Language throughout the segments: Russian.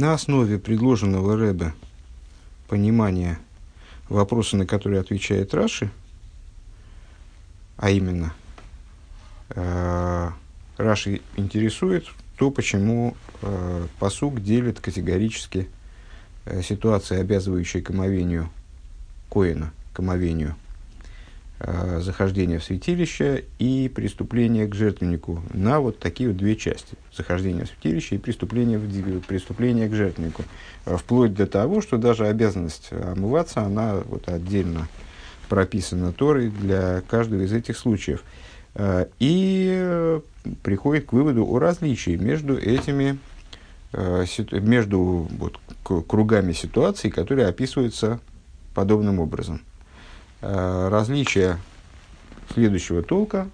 На основе предложенного Рэбе понимания вопроса, на которые отвечает Раши, а именно, э, Раши интересует то, почему э, посуг делит категорически э, ситуации, обязывающие к омовению Коина, к омовению – захождение в святилище и преступление к жертвеннику на вот такие вот две части. Захождение в святилище и преступление, в, преступление к жертвеннику. Э, вплоть до того, что даже обязанность омываться, она вот отдельно прописана Торой для каждого из этих случаев. Э, и приходит к выводу о различии между этими между вот, кругами ситуаций, которые описываются подобным образом. Э, различие следующего толка.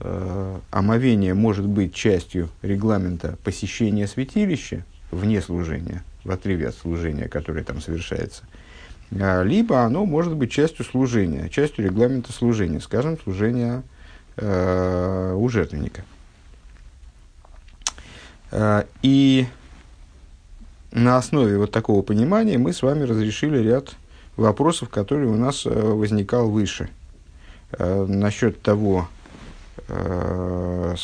Э, омовение может быть частью регламента посещения святилища вне служения, в отрыве от служения, которое там совершается. А, либо оно может быть частью служения, частью регламента служения, скажем, служения э, у жертвенника. Э, и на основе вот такого понимания мы с вами разрешили ряд вопросов, который у нас э, возникал выше. Э, насчет того, э,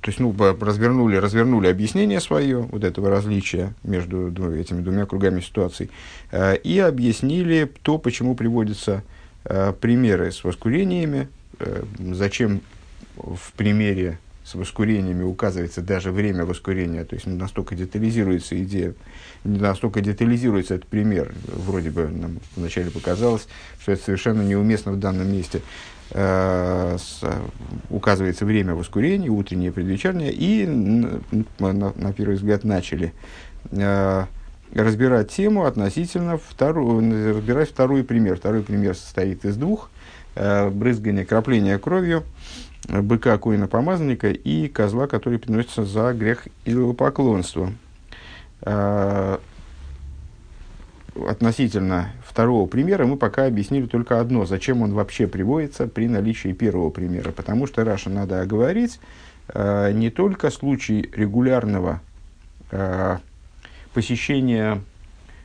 то есть, ну, развернули, развернули объяснение свое, вот этого различия между этими двумя кругами ситуаций, и объяснили то, почему приводятся примеры с воскурениями, зачем в примере с воскурениями указывается даже время воскурения, то есть настолько детализируется идея, настолько детализируется этот пример, вроде бы нам вначале показалось, что это совершенно неуместно в данном месте. Э, с, указывается время воскурения, утреннее, предвечернее, и на, на, на первый взгляд начали э, разбирать тему относительно вторую, разбирать второй пример. Второй пример состоит из двух. Э, брызгание, крапление кровью – быка коина помазанника и козла, который приносится за грех идолопоклонства. А, относительно второго примера мы пока объяснили только одно, зачем он вообще приводится при наличии первого примера. Потому что Раша надо оговорить а, не только случай регулярного а, посещения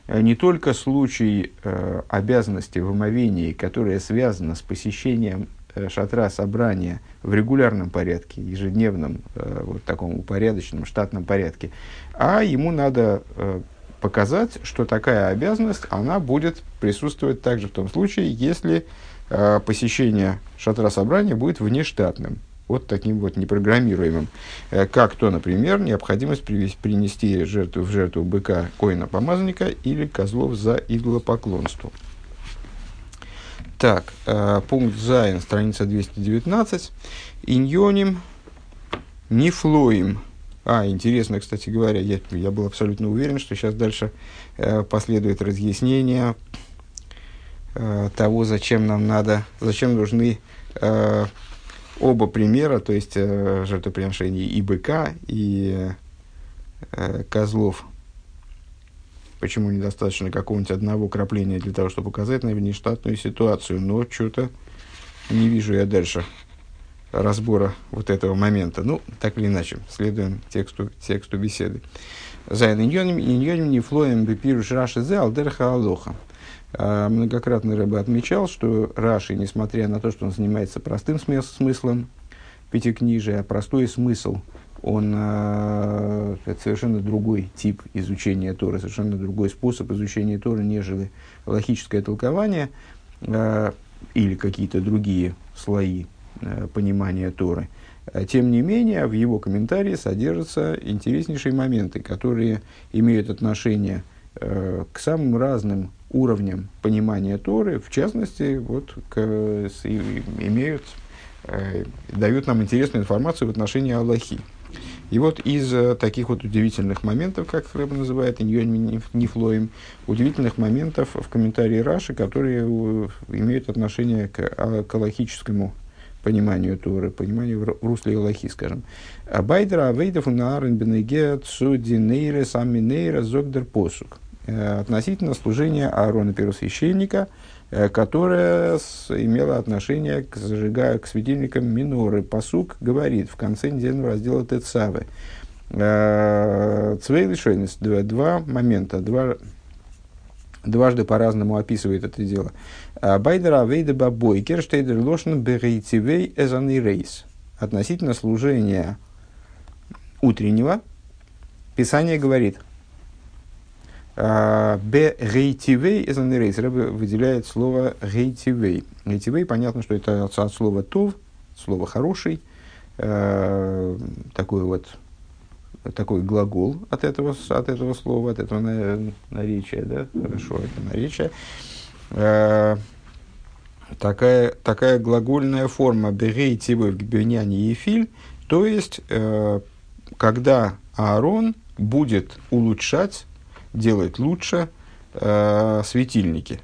не только случай э, обязанности в омовении, которая связана с посещением шатра собрания в регулярном порядке, ежедневном, э, вот таком упорядоченном, штатном порядке, а ему надо э, показать, что такая обязанность, она будет присутствовать также в том случае, если посещение шатра собрания будет внештатным, вот таким вот непрограммируемым. Как то, например, необходимость принести жертву, в жертву быка коина-помазанника или козлов за идолопоклонство. Так, э, пункт Зайн, страница 219. Иньоним нефлоим. А, интересно, кстати говоря, я, я был абсолютно уверен, что сейчас дальше э, последует разъяснение э, того, зачем нам надо, зачем нужны э, оба примера, то есть э, жертвоприношений и быка, и э, козлов Почему недостаточно какого-нибудь одного крапления для того, чтобы показать на внештатную ситуацию? Но что-то не вижу я дальше разбора вот этого момента. Ну, так или иначе, следуем тексту, тексту беседы. Зайн иньоним не флоем бепируш раши зе алдерха алоха. А, многократно Рэбе отмечал, что Раши, несмотря на то, что он занимается простым смыслом пятикнижия, простой смысл – он э, это совершенно другой тип изучения Торы, совершенно другой способ изучения Торы, нежели логическое толкование э, или какие-то другие слои э, понимания Торы. Тем не менее, в его комментарии содержатся интереснейшие моменты, которые имеют отношение к самым разным уровням понимания Торы, в частности, вот, к, имеют, дают нам интересную информацию в отношении Аллахи. И вот из э, таких вот удивительных моментов, как Рэб называет, нефлоем, удивительных моментов в комментарии Раши, которые э, имеют отношение к, а, к пониманию Торы, пониманию в русле Аллахи, скажем. Байдера авейдов наарен бенегет суди нейре сами нейре зогдер посук. Э, относительно служения Аарона первосвященника – которая имела отношение к, зажигаю, к светильникам миноры. Посук говорит в конце недельного раздела Тецавы. Цвей лишойнес, два момента, два, дважды по-разному описывает это дело. Байдера авейда бабой, керштейдер лошен берейтивей эзаны рейс. Относительно служения утреннего, Писание говорит, Б рейтивей эзаны рейс. Рэбе выделяет слово рейтивей. Рейтивей, понятно, что это от слова тов, слово хороший, такой вот такой глагол от этого, от этого слова, от этого наречия, да, хорошо, это наречие. Э, такая, такая глагольная форма «берей тивы в гбюняне и филь», то есть, э, когда Аарон будет улучшать, делать лучше э, светильники.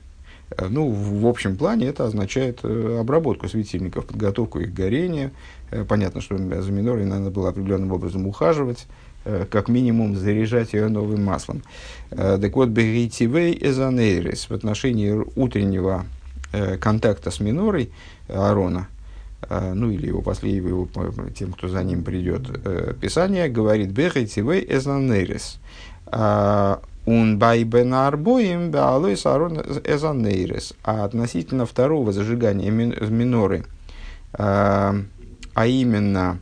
Э, ну, в, общем плане это означает э, обработку светильников, подготовку их к горению. Э, понятно, что за минорой надо было определенным образом ухаживать, как минимум заряжать ее новым маслом. Так вот, Беритивей Эзанейрис в отношении утреннего контакта с минорой Аарона, ну или его последнего, его, тем, кто за ним придет, Писание говорит Беритивей Эзанейрис. Он байбен арбоим беалойс Аарон Эзанейрис. А относительно второго зажигания миноры, а именно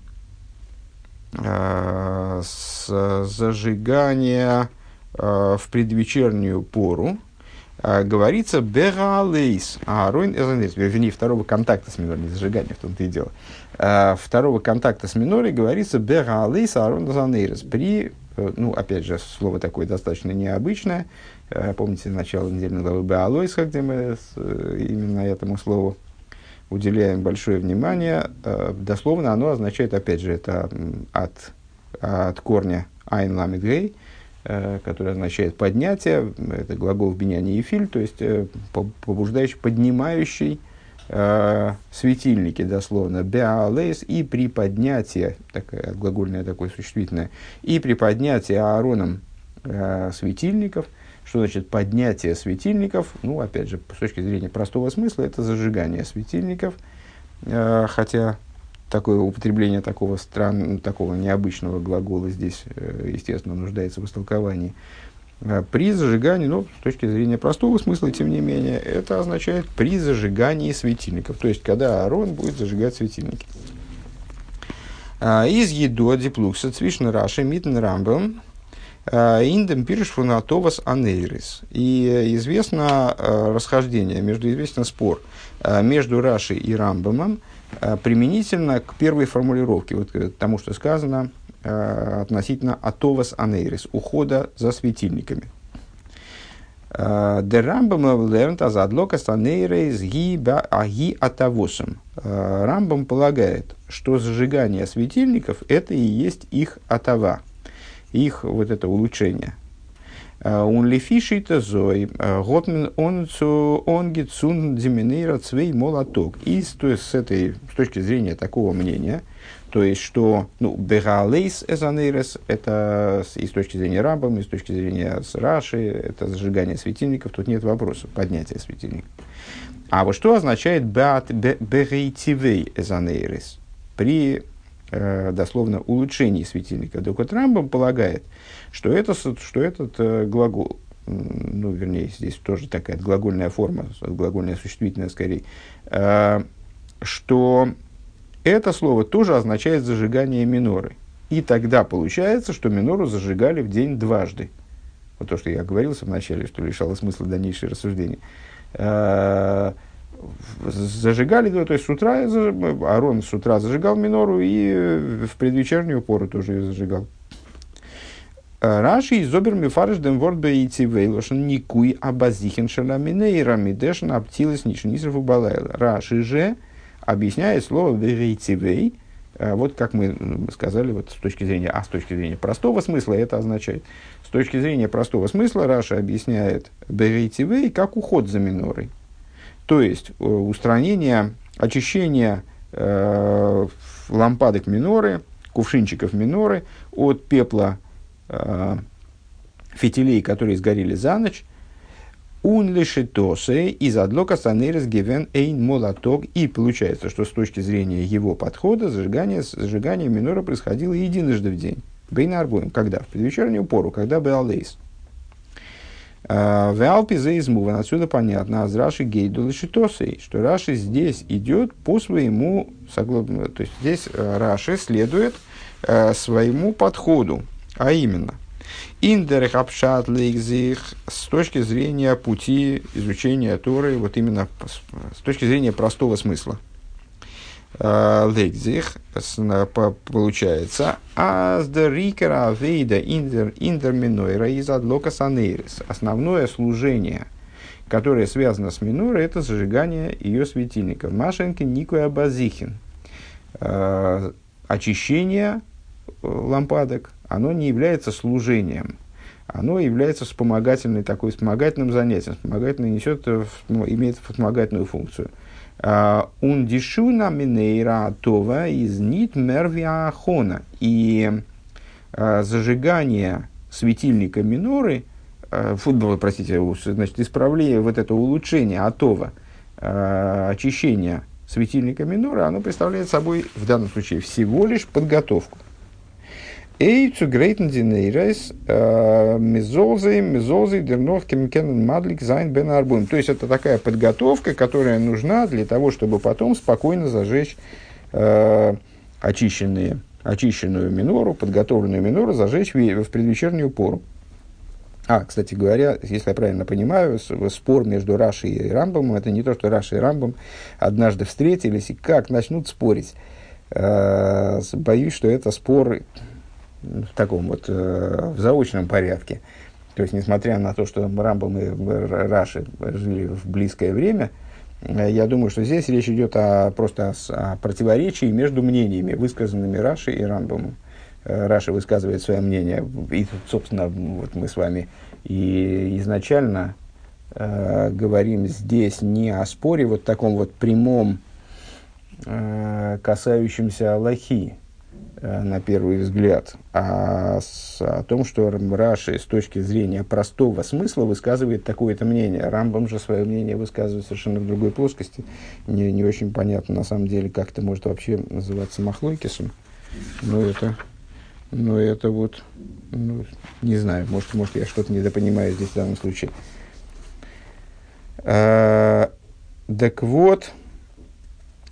Э, с зажигания э, в предвечернюю пору, э, говорится «бералейс», а «ройн эзанейс», вернее, второго контакта с минорой, не зажигания, в том-то и дело. Второго контакта с минорой говорится «бералейс арон эзанейрес» при, ну, опять же, слово такое достаточно необычное, помните, начало недельной главы «беалойс», где мы именно этому слову уделяем большое внимание. Э, дословно оно означает, опять же, это от, от корня «айн ламит гей», э, который означает поднятие, это глагол в биняне и филь, то есть э, побуждающий, поднимающий светильники, дословно, беалейс, и при поднятии, такая глагольное такое существительное, и при поднятии Аароном светильников – что значит поднятие светильников? Ну, опять же, с точки зрения простого смысла, это зажигание светильников, э, хотя такое употребление такого стран, такого необычного глагола здесь, э, естественно, нуждается в истолковании. Э, при зажигании, ну, с точки зрения простого смысла, тем не менее, это означает при зажигании светильников, то есть, когда Аарон будет зажигать светильники. Из еду диплукса цвишна раши митн рамбам Э, Индем пирш фунатовас анейрис. И известно э, расхождение, между, известно спор э, между Рашей и Рамбамом применительно к первой формулировке, вот к тому, что сказано относительно атовас анейрис, ухода за светильниками. Де Рамбам лернт азадлокас анейрис ги аги атавосом. Рамбам полагает, что зажигание светильников – это и есть их атава, их вот это улучшение. Он лифишита зой, готмен он цу он гицун диминейра цвей молоток. И то есть, с этой с точки зрения такого мнения, то есть, что ну, бегалейс эзанейрес, это и с точки зрения Рамбам, и с точки зрения Раши, это зажигание светильников, тут нет вопросов, поднятие светильников. А вот что означает берейтивей эзанейрес? При Э, дословно улучшении светильника. Так вот Рамбам полагает, что, это, что этот э, глагол, ну, вернее, здесь тоже такая глагольная форма, глагольная существительная скорее, э, что это слово тоже означает зажигание миноры. И тогда получается, что минору зажигали в день дважды. Вот то, что я говорил в начале, что лишало смысла дальнейшее рассуждение зажигали, то есть с утра, Арон с утра зажигал минору и в предвечернюю пору тоже ее зажигал. Раши из обер мифарш дем ворд бейти вейлошен никуй абазихен шаламинейра мидешен аптилес нишнисрфу балайла. Раши же объясняет слово бейти вот как мы сказали, вот с точки зрения, а с точки зрения простого смысла это означает. С точки зрения простого смысла Раша объясняет бейти как уход за минорой. То есть э, устранение, очищение э, лампадок миноры, кувшинчиков миноры от пепла э, фитилей, которые сгорели за ночь, Ун лишитосе из адлока санерис гивен эйн молоток. И получается, что с точки зрения его подхода зажигание, зажигание минора происходило единожды в день. Бейна арбуем. Когда? В предвечернюю пору, когда Беалейс. В Алпе за. Отсюда понятно. А Раши Гейдул Шитосей, что Раши здесь идет по своему, то есть здесь Раши следует своему подходу, а именно – Индер хапшат лейкзих с точки зрения пути изучения Торы, вот именно с точки зрения простого смысла. А, лейкзих получается аз рикера вейда индер индер из адлока санейрис. Основное служение, которое связано с минорой, это зажигание ее светильника. Машенки Никоя Базихин. А, очищение э, лампадок, оно не является служением, оно является вспомогательной, такой вспомогательным занятием. Вспомогательное несет, э, имеет вспомогательную функцию. Ундишуна минейра това из нит мервиахона. И а, зажигание светильника миноры, а, футбола, простите, значит, исправление, вот это улучшение атова, очищение светильника миноры, оно представляет собой в данном случае всего лишь подготовку. Эй, zu greiten Dineirais, мезолзей, мезолзей, дернов, кемкенен мадлик, зайн бен арбун. То есть, это такая подготовка, которая нужна для того, чтобы потом спокойно зажечь э, очищенные, очищенную минору, подготовленную минору, зажечь в, в предвечернюю пору. А, кстати говоря, если я правильно понимаю, спор между Рашей и Рамбом, это не то, что Раша и Рамбом однажды встретились и как начнут спорить. Э, боюсь, что это спор в таком вот э, в заочном порядке. То есть, несмотря на то, что Рамбам и Раши жили в близкое время, э, я думаю, что здесь речь идет о, просто о, о противоречии между мнениями, высказанными Раши и Рамбамом. Э, Раши высказывает свое мнение, и собственно, вот мы с вами и изначально э, говорим здесь не о споре вот таком вот прямом, э, касающемся Аллахи, на первый взгляд, а с, о том, что Раши с точки зрения простого смысла высказывает такое-то мнение. Рамбам же свое мнение высказывает совершенно в другой плоскости. Не, не очень понятно, на самом деле, как это может вообще называться махлойкисом. Но это, но это вот, ну, не знаю, может, может я что-то недопонимаю здесь в данном случае. А, так вот,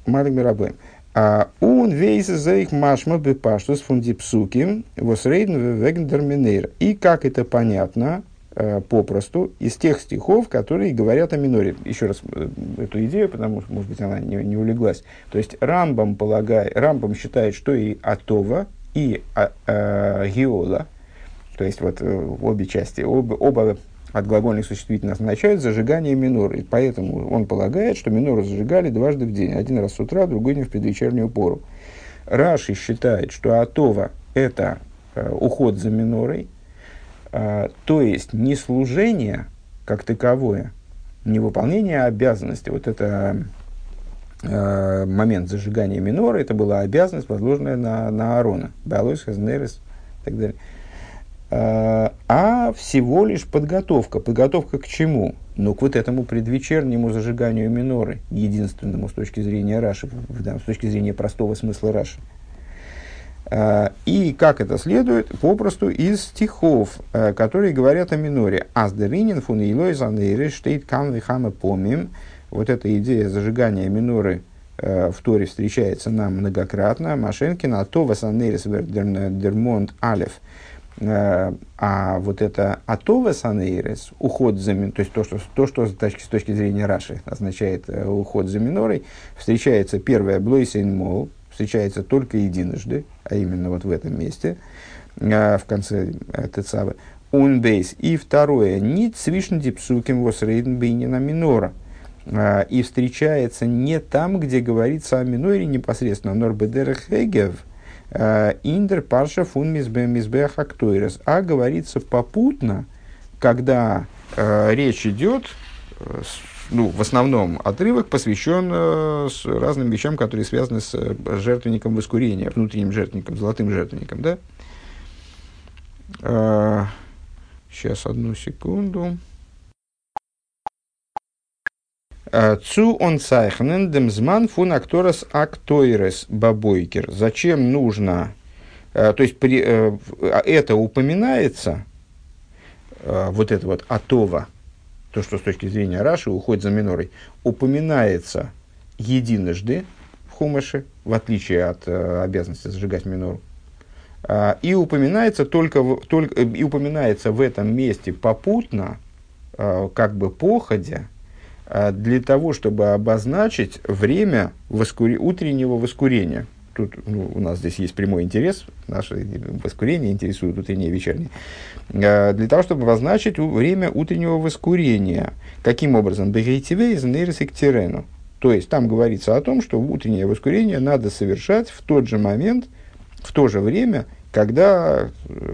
Малик Мирабэм. Он вейзе за их машма бепаштус фундипсуки восрейден вегендерминейр. И как это понятно, э, попросту, из тех стихов, которые говорят о миноре. Еще раз э, эту идею, потому что, может быть, она не, не улеглась. То есть, Рамбам, полагает, Рамбам считает, что и Атова, и а, а, Геола, то есть, вот обе части, оба, оба от глагольных существительных означают зажигание миноры. Поэтому он полагает, что минору зажигали дважды в день. Один раз с утра, другой день в предвечернюю пору. Раши считает, что Атова – это э, уход за минорой, э, то есть не служение как таковое, не выполнение обязанности. Вот это э, момент зажигания миноры, это была обязанность, возложенная на, на Аарона. Балойс, Хазнерес и так далее. А всего лишь подготовка. Подготовка к чему? Ну, к вот этому предвечернему зажиганию миноры, единственному с точки зрения Раши, с точки зрения простого смысла Раши. Э, и как это следует? Попросту из стихов, э, которые говорят о миноре. Аздеринин фун илой занейре штейт кам вихама помим. Вот эта идея зажигания миноры в Торе встречается нам многократно. Машенкина, а то васанейрес дермонт алев – а вот это атова санейрес, уход за то есть то, что, то, что с точки, с точки зрения Раши означает э, уход за минорой, встречается первое блойсейн мол, встречается только единожды, а именно вот в этом месте, э, в конце э, Тецавы. Унбейс. И второе, нит свишн дипсуким восрейден бейнина минора. Э, и встречается не там, где говорится о миноре непосредственно, норбедер хегев – Э, Индер парша фун мизбех актуэрес. А говорится попутно, когда э, речь идет, э, ну, в основном отрывок посвящен э, с разным вещам, которые связаны с э, жертвенником воскурения, внутренним жертвенником, золотым жертвенником, да? Э, сейчас, одну секунду. Цу он сайхнен демзман фун акторас актойрес бабойкер. Зачем нужно то есть при, это упоминается, вот это вот атова, то, что с точки зрения Раши уходит за минорой, упоминается единожды в Хумаше, в отличие от обязанности зажигать минору. И упоминается только, только и упоминается в этом месте попутно, как бы походя, для того, чтобы обозначить время воскури... утреннего воскурения. Тут ну, у нас здесь есть прямой интерес, наше воскурение интересует утреннее и вечернее. Для того, чтобы обозначить время утреннего воскурения. Каким образом? Бегейтиве из нейросик тирену. То есть, там говорится о том, что утреннее воскурение надо совершать в тот же момент, в то же время, когда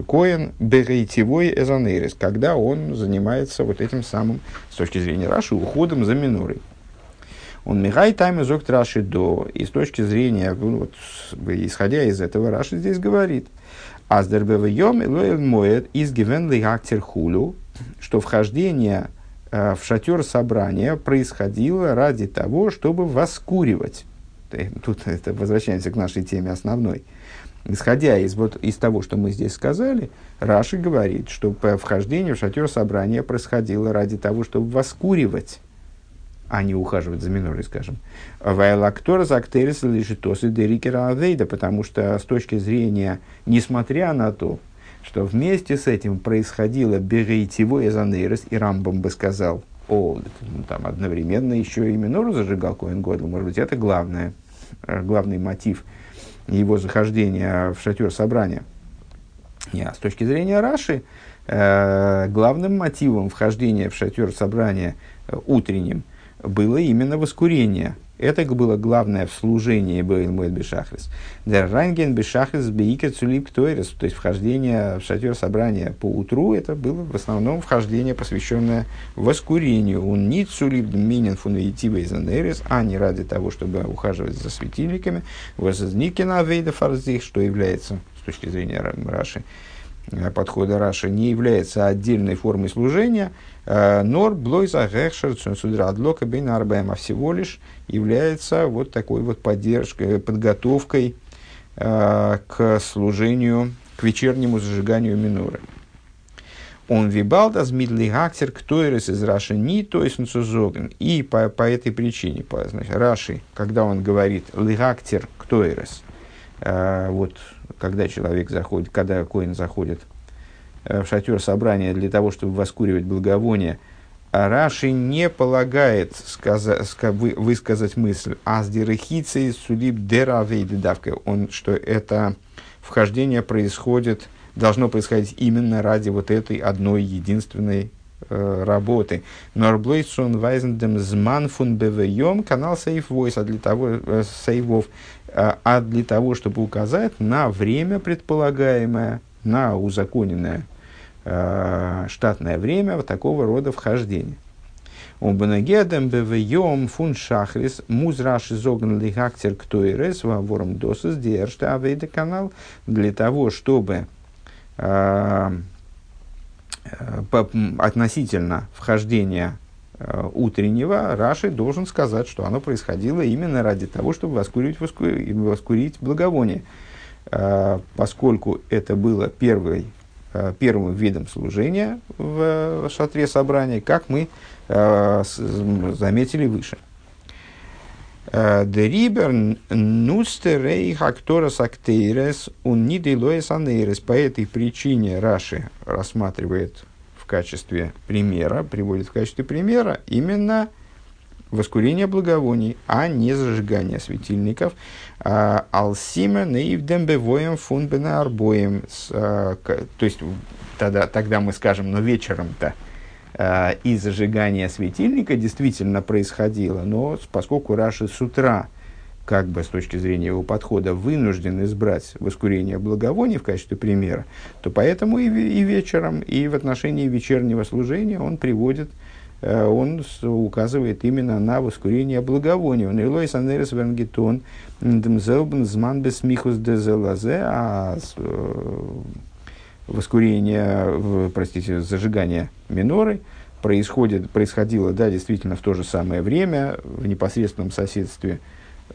Коин берейтивой эзонерис, когда он занимается вот этим самым, с точки зрения Раши, уходом за минорой. Он мигай тайм изок Раши до. И с точки зрения, ну, вот, исходя из этого, Раши здесь говорит, Аздербевайом илоэль моет из актер хулю, что вхождение э, в шатер собрания происходило ради того, чтобы воскуривать. Тут это возвращаемся к нашей теме основной. Исходя из, вот, из того, что мы здесь сказали, Раши говорит, что вхождение в шатер собрания происходило ради того, чтобы воскуривать, а не ухаживать за минорой, скажем. Вайлактор зактерис лишитосы дерикера авейда, потому что с точки зрения, несмотря на то, что вместе с этим происходило берейтиво эзонейрос, и Рамбам бы сказал, о, там одновременно еще и минору зажигал Коэн Годл, может быть, это главное, э, главный мотив – его захождения в шатер собрания. А с точки зрения Раши, э, главным мотивом вхождения в шатер собрания э, утренним было именно воскурение. Это было главное в служении Бейл Мойд Бешахрис. Der Ранген Бешахрис Бейкер Цулип то есть вхождение в шатер собрания по утру, это было в основном вхождение, посвященное воскурению. Он не Цулип Минин Фунвейтива из а не ради того, чтобы ухаживать за светильниками. Возникина Вейда Фарзих, что является, с точки зрения Раши, э, подхода Раши, не является отдельной формой служения – нор блойза гехшер судра адлока бейн арбаем, а всего лишь является вот такой вот поддержкой, подготовкой э, к служению, к вечернему зажиганию миноры. Он вибалда змидли гактер ктойрес из Раши ни то есть нцузоген. И по, по этой причине, по, значит, Раши, когда он говорит лигактер ктойрес, э, вот когда человек заходит, когда коин заходит Э, в шатер собрания для того, чтобы воскуривать благовоние, а Раши не полагает сказа, ска, вы, высказать мысль «Аздирахицей сулиб деравейдавка», он, что это вхождение происходит, должно происходить именно ради вот этой одной единственной э, работы. Норблейсон вайзендем зман фун бвйом канал сейф войс, а для того, э, сейвов, э, а для того, чтобы указать на время предполагаемое, на узаконенное э, штатное время вот такого рода вхождения. Умбанагедем бевьем фун шахрис музраши зогн лихактер ктойрес вором досыс держта авейда канал для того, чтобы э, э, по, относительно вхождения э, утреннего Раши должен сказать, что оно происходило именно ради того, чтобы воскурить, воскурить, воскурить благовоние. Э, поскольку это было первой, э, первым видом служения в шатре собрания, как мы э, заметили выше. Дерибер нустерей хакторас актейрес унидилоес анейрес. По этой причине Раши рассматривает в качестве примера, приводит в качестве примера именно воскурение благовоний, а не зажигание светильников. А, Алсима наивдембевоем фунбена арбоем. А, то есть, тогда, тогда мы скажем, но вечером-то а, и зажигание светильника действительно происходило, но поскольку Раши с утра, как бы с точки зрения его подхода, вынужден избрать воскурение благовоний в качестве примера, то поэтому и, и вечером, и в отношении вечернего служения он приводит Э, он указывает именно на воскурение благовония. Он илой санерес венгетон дмзелбен зман дезелазе, а э, воскурение, простите, зажигание миноры происходит, происходило, да, действительно, в то же самое время, в непосредственном соседстве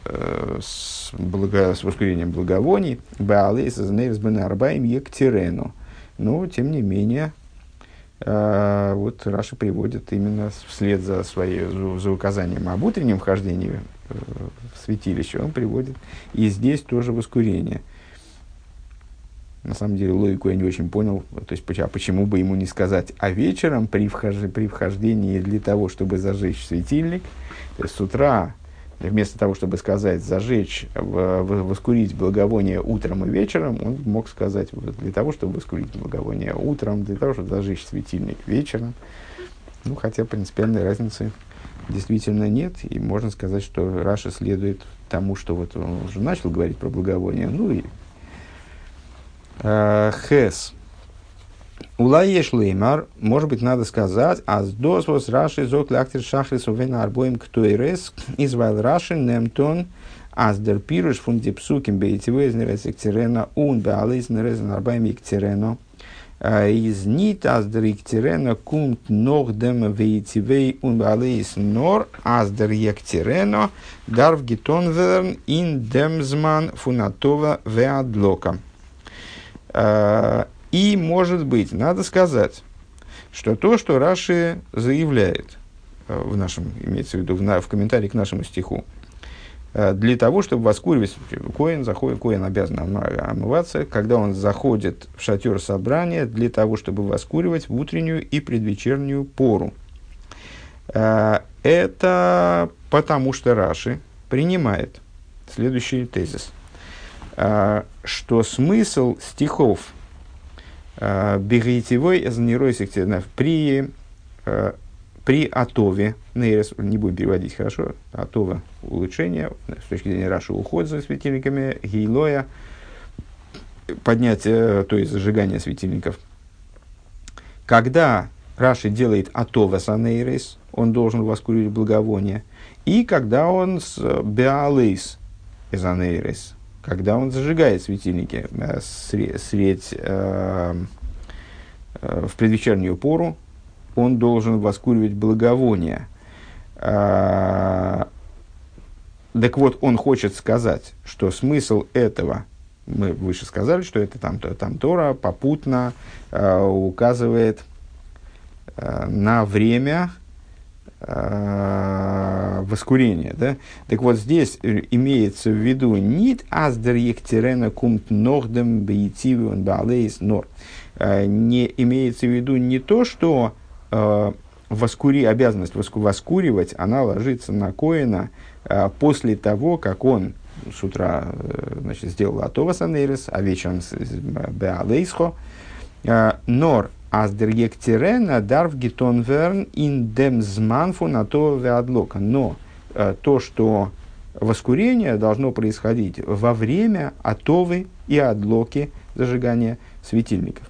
э, с, благо, с воскурением благовоний, Баалейс Азнейрс Бен Арбаем. Но, тем не менее, э, вот Раша приводит именно вслед за, своей, за указанием об утреннем вхождении э, в святилище, он приводит и здесь тоже воскурение – на самом деле логику я не очень понял. То есть, а почему бы ему не сказать, а вечером при, вхож... при вхождении для того, чтобы зажечь светильник, то есть с утра, вместо того, чтобы сказать зажечь, воскурить благовоние утром и вечером, он мог сказать для того, чтобы воскурить благовоние утром, для того, чтобы зажечь светильник вечером. Ну, хотя принципиальной разницы действительно нет, и можно сказать, что Раша следует тому, что вот он уже начал говорить про благовоние, ну и Э, Хес. Улаеш леймар, может быть, надо сказать, а с досвос раши зок лактер шахрис увена арбоем ктойрес, извайл раши немтон, аз дер пируш фун дипсуким бейтивез нерез эктерена, ун беалез нерез арбаем ектерено, э, из нит аз дер ектерена кумт нох дем вейтивей ун беалез нор, аз дер ектерено, дарв гитон верн ин демзман фунатова веадлока. И, может быть, надо сказать, что то, что Раши заявляет а, в нашем, имеется в виду в, на, в комментарии к нашему стиху, а, для того, чтобы воскуривать, коин, заходит, коин обязан омываться, когда он заходит в шатер собрания, для того, чтобы воскуривать в утреннюю и предвечернюю пору. Это потому, что Раши принимает следующий тезис. Что смысл стихов а, Бегайтевой при, а, при Атове, не будем переводить хорошо, Атова улучшение, с точки зрения Раши уход за светильниками, Гейлоя, поднятие, то есть зажигание светильников. Когда Раши делает Атова Санейрес, он должен воскурить благовоние, и когда он с Беалейс Эзанейрес, когда он зажигает светильники э, средь, э, э, в предвечернюю пору, он должен воскуривать благовония. Э, так вот, он хочет сказать, что смысл этого, мы выше сказали, что это там, там Тора попутно э, указывает э, на время, воскурения. Да? Так вот, здесь имеется в виду нит аздер ектерена кумт нордем бейтивион балейс нор. Э, не имеется в виду не то, что э, воскури, обязанность воску, воскуривать, она ложится на Коина э, после того, как он с утра э, значит, сделал Атова Санейрес, а вечером Беалейсхо. Э, нор Аздер Ектерена дарв гитон верн ин дем зманфу на то веадлока. Но э, то, что воскурение должно происходить во время атовы и адлоки зажигания светильников.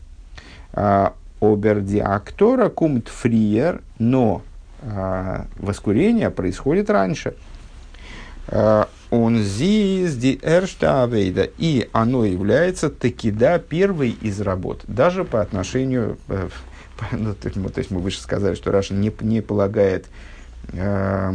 А, Обердиактора кумт фриер, но а, воскурение происходит раньше. А, он зиз ди эрштавейда, и оно является таки да первой из работ, даже по отношению, э, ну, то, есть, мы выше сказали, что Раша не, не полагает, э,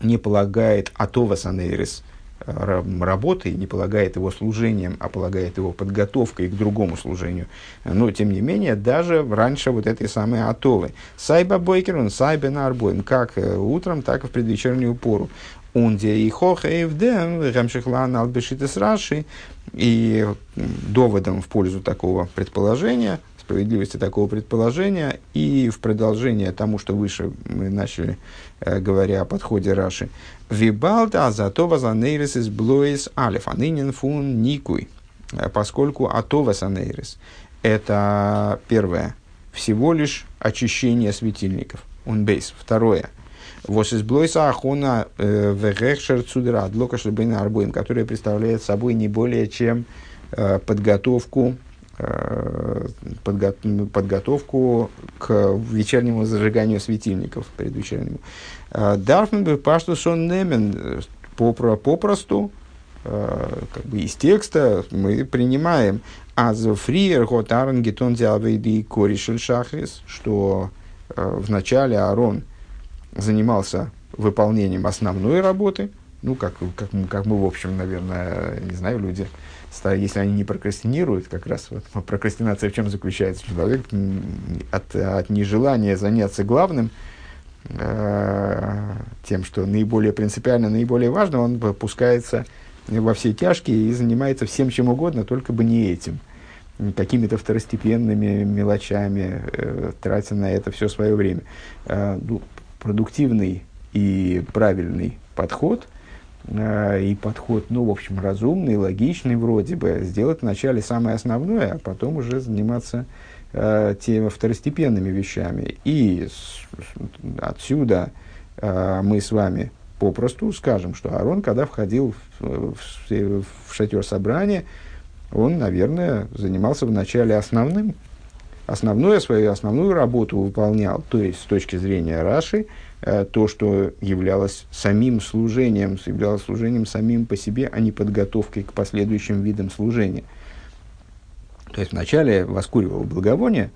не полагает атова санейрис э, работой, не полагает его служением, а полагает его подготовкой к другому служению. Но, тем не менее, даже раньше вот этой самой атовы. Сайба бойкер, он сайбе на арбоем, как э, утром, так и в предвечернюю пору. Унде и хохаевдем, гамшихлан албешитес раши, и доводом в пользу такого предположения, справедливости такого предположения, и в продолжение тому, что выше мы начали, э, говоря о подходе Раши, вибалта азатова занейрис из блоис алиф, анынин фун никуй, э, поскольку атова санейрис – это первое, всего лишь очищение светильников, он бейс. Второе – Вос из Блойса Ахуна э, Вегехшер Цудра Длока Шлебейна Арбуем, которая представляет собой не более чем э, подготовку э, подго подготовку к вечернему зажиганию светильников предвечернему. Дарфмен бы пашту сон немен попросту, как бы из текста мы принимаем аз фриер гот арен гетон диавейди коришель шахрис, что в начале Арон – занимался выполнением основной работы, ну, как, как, как мы, в общем, наверное, не знаю, люди, если они не прокрастинируют, как раз вот, прокрастинация в чем заключается? Человек от, от нежелания заняться главным, э, тем, что наиболее принципиально, наиболее важно, он пускается во все тяжкие и занимается всем чем угодно, только бы не этим. Какими-то второстепенными мелочами, э, тратя на это все свое время. Э, ну, продуктивный и правильный подход, э, и подход, ну, в общем, разумный, логичный вроде бы, сделать вначале самое основное, а потом уже заниматься э, теми второстепенными вещами. И отсюда э, мы с вами попросту скажем, что Аарон, когда входил в, в, в шатер собрания, он, наверное, занимался вначале основным, основную свою основную работу выполнял, то есть с точки зрения Раши, э, то, что являлось самим служением, являлось служением самим по себе, а не подготовкой к последующим видам служения. То есть вначале воскуривал благовоние,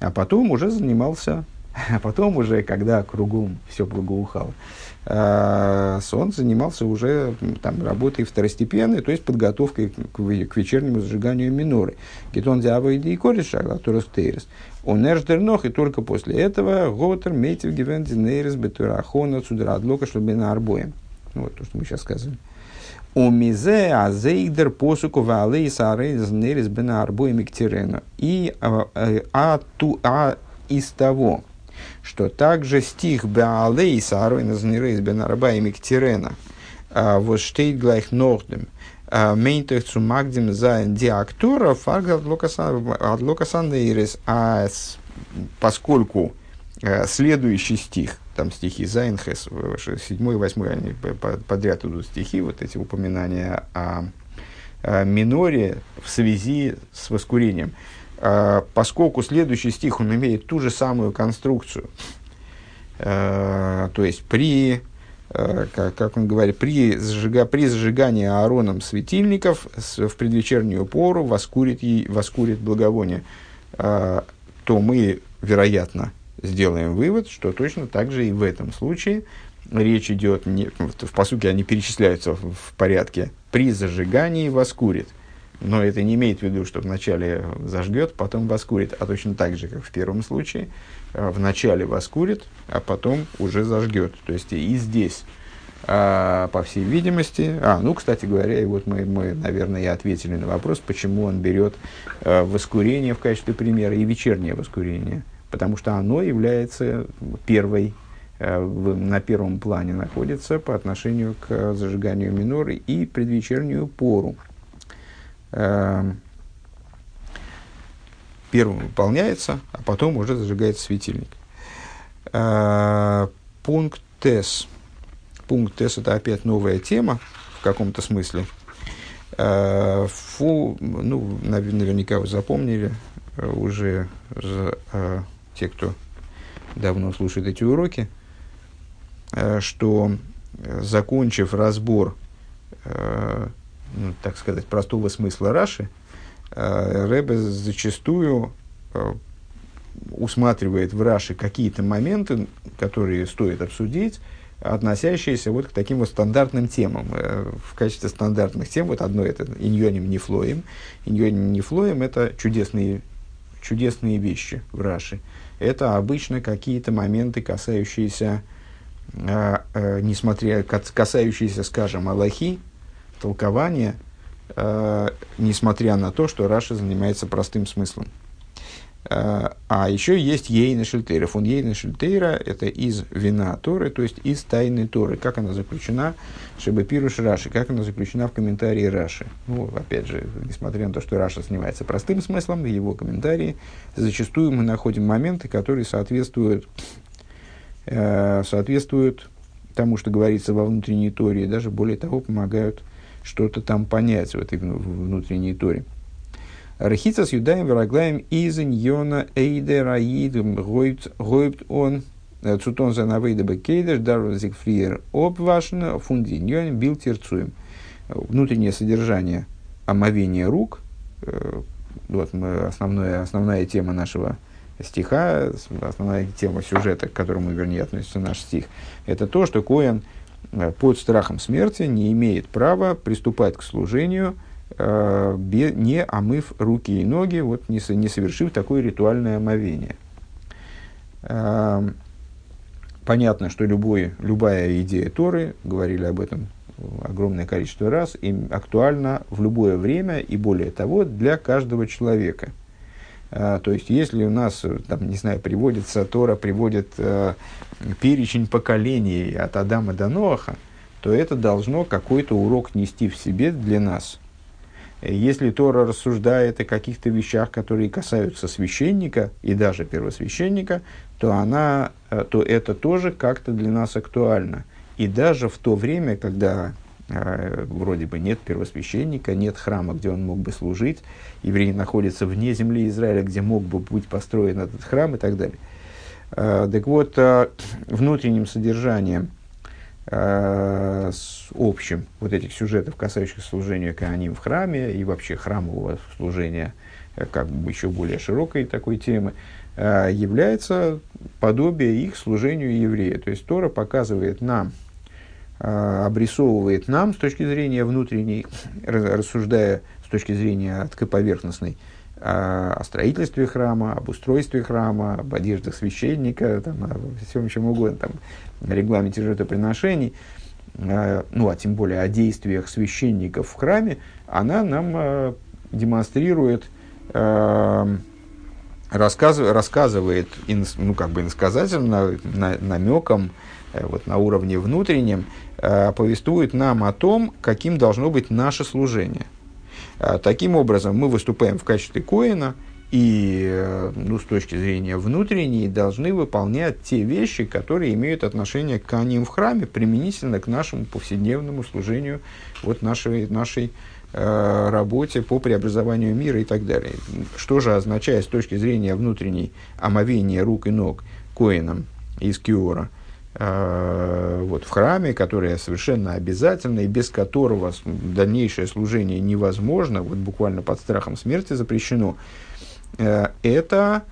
а потом уже занимался, а потом уже, когда кругом все благоухало, он занимался уже там, работой второстепенной, то есть подготовкой к, к вечернему зажиганию миноры. Гетон диавоиди и кореша, латурас тейрес. Он эрждернох, и только после этого готер метив гивенди нейрес бетурахона цудрадлока шлюбена арбоем. Вот то, что мы сейчас сказали. У мизе азейдер посуку валей сарейз нейрес бена арбоем и И а, а, а, а из того, что также стих Беалей Саарой Назнирейс Бен Араба и Миктирена вот штейт глайх Нордем мейнтех цу магдим за диактора фарга от локасан нейрес а поскольку э, следующий стих, там стихи Зайнхес, седьмой и восьмой, они подряд идут стихи, вот эти упоминания о миноре в связи с воскурением. А, поскольку следующий стих, он имеет ту же самую конструкцию, а, то есть при, а, как, он говорит, при, зажига, при зажигании Аароном светильников в предвечернюю пору воскурит, воскурит благовоние, то мы, вероятно, сделаем вывод, что точно так же и в этом случае речь идет, не, в посуке они перечисляются в порядке, при зажигании воскурит – но это не имеет в виду, что вначале зажгет, потом воскурит, а точно так же, как в первом случае, э, вначале воскурит, а потом уже зажгет. То есть и здесь, а, по всей видимости, а, ну, кстати говоря, и вот мы, мы, наверное, и ответили на вопрос, почему он берет а, воскурение в качестве примера и вечернее воскурение, потому что оно является первой э, на первом плане находится по отношению к зажиганию миноры и предвечернюю пору. Эм, первым выполняется, а потом уже зажигается светильник. Э, пункт ТЭС. Пункт ТЭС – это опять новая тема в каком-то смысле. Э, фу, ну, наверняка вы запомнили э, уже те, кто давно слушает эти уроки, что закончив разбор ну, так сказать, простого смысла Раши, э, Рэбе зачастую э, усматривает в Раши какие-то моменты, которые стоит обсудить, относящиеся вот к таким вот стандартным темам. Э, в качестве стандартных тем, вот одно это иньоним нефлоем. Иньоним нефлоем – это чудесные, чудесные вещи в Раши. Это обычно какие-то моменты, касающиеся, несмотря, касающиеся, скажем, Аллахи, толкования, э, несмотря на то, что Раша занимается простым смыслом. Э, а еще есть Ейна Шельтейра. Фон Ейна Шельтейра – это из вина Торы, то есть из тайны Торы. Как она заключена, чтобы пируш Раши, как она заключена в комментарии Раши. Ну, опять же, несмотря на то, что Раша занимается простым смыслом, в его комментарии зачастую мы находим моменты, которые соответствуют, э, соответствуют тому, что говорится во внутренней Торе, и даже более того, помогают что-то там понять в этой внутренней торе. Рахица с юдаем вераглаем из ньона эйде раид гойбт он э, цутон за навейда бекейдер дарван зигфриер обвашен фундиньон бил терцуем. Внутреннее содержание омовения рук, э, вот мы, основная, основная тема нашего стиха, основная тема сюжета, к которому, вернее, относится наш стих, это то, что Коэн под страхом смерти не имеет права приступать к служению, не омыв руки и ноги, вот не, совершив такое ритуальное омовение. Понятно, что любой, любая идея Торы, говорили об этом огромное количество раз, им актуальна в любое время и более того для каждого человека. А, то есть, если у нас, там, не знаю, приводится Тора, приводит э, перечень поколений от Адама до Ноаха, то это должно какой-то урок нести в себе для нас. Если Тора рассуждает о каких-то вещах, которые касаются священника и даже первосвященника, то, она, э, то это тоже как-то для нас актуально. И даже в то время, когда э, вроде бы нет первосвященника, нет храма, где он мог бы служить, еврей находится вне земли Израиля, где мог бы быть построен этот храм и так далее. Э, так вот, э, внутренним содержанием э, с общим вот этих сюжетов, касающихся служения Кааним в храме и вообще храмового служения, э, как бы еще более широкой такой темы, э, является подобие их служению еврея. То есть Тора показывает нам, э, обрисовывает нам с точки зрения внутренней, рассуждая с точки зрения поверхностной, о строительстве храма, об устройстве храма, об одеждах священника, там, о всем чем угодно, там, регламенте жертвоприношений, э, ну, а тем более о действиях священников в храме, она нам э, демонстрирует, э, рассказ, рассказывает, ну, как бы иносказательно, на, намеком, вот, на уровне внутреннем, повествует нам о том, каким должно быть наше служение. Таким образом, мы выступаем в качестве коина, и э, ну, с точки зрения внутренней должны выполнять те вещи, которые имеют отношение к каним в храме, применительно к нашему повседневному служению, вот нашей, нашей э, работе по преобразованию мира и так далее. Что же означает с точки зрения внутренней омовения рук и ног коином из Киора э, вот, в храме, которое совершенно обязательно и без которого дальнейшее служение невозможно, вот буквально под страхом смерти запрещено, Э, это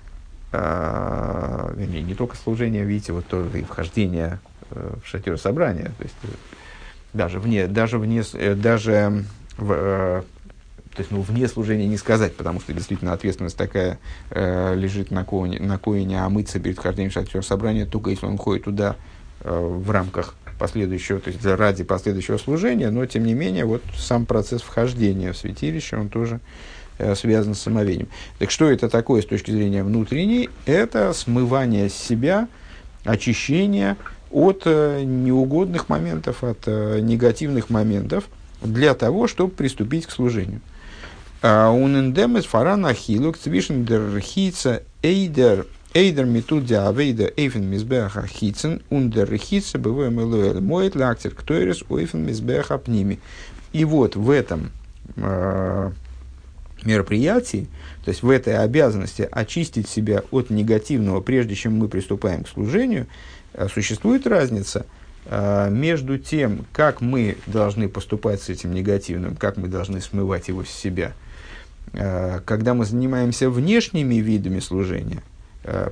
э, вернее, не только служение, видите, вот тоже и вхождение э, в шатер собрания, то есть даже вне, даже вне, даже в, то есть, ну, вне служения не сказать, потому что действительно ответственность такая э, лежит на коине, на коине, а мыться перед вхождением в шатер собрания, только если он ходит туда э, в рамках последующего, то есть ради последующего служения, но тем не менее, вот сам процесс вхождения в святилище, он тоже Э, связан с самовением. Так что это такое с точки зрения внутренней? Это смывание себя, очищение от э, неугодных моментов, от э, негативных моментов для того, чтобы приступить к служению. Фарана цвишен дер хица эйдер эйдер митудя авейда эйфен мизбеха хицен ундер хица бываем элуэль моет лактер ктойрес ойфен мизбеха пними. И вот в этом мероприятий, то есть в этой обязанности очистить себя от негативного, прежде чем мы приступаем к служению, э, существует разница э, между тем, как мы должны поступать с этим негативным, как мы должны смывать его с себя, э, когда мы занимаемся внешними видами служения – Э,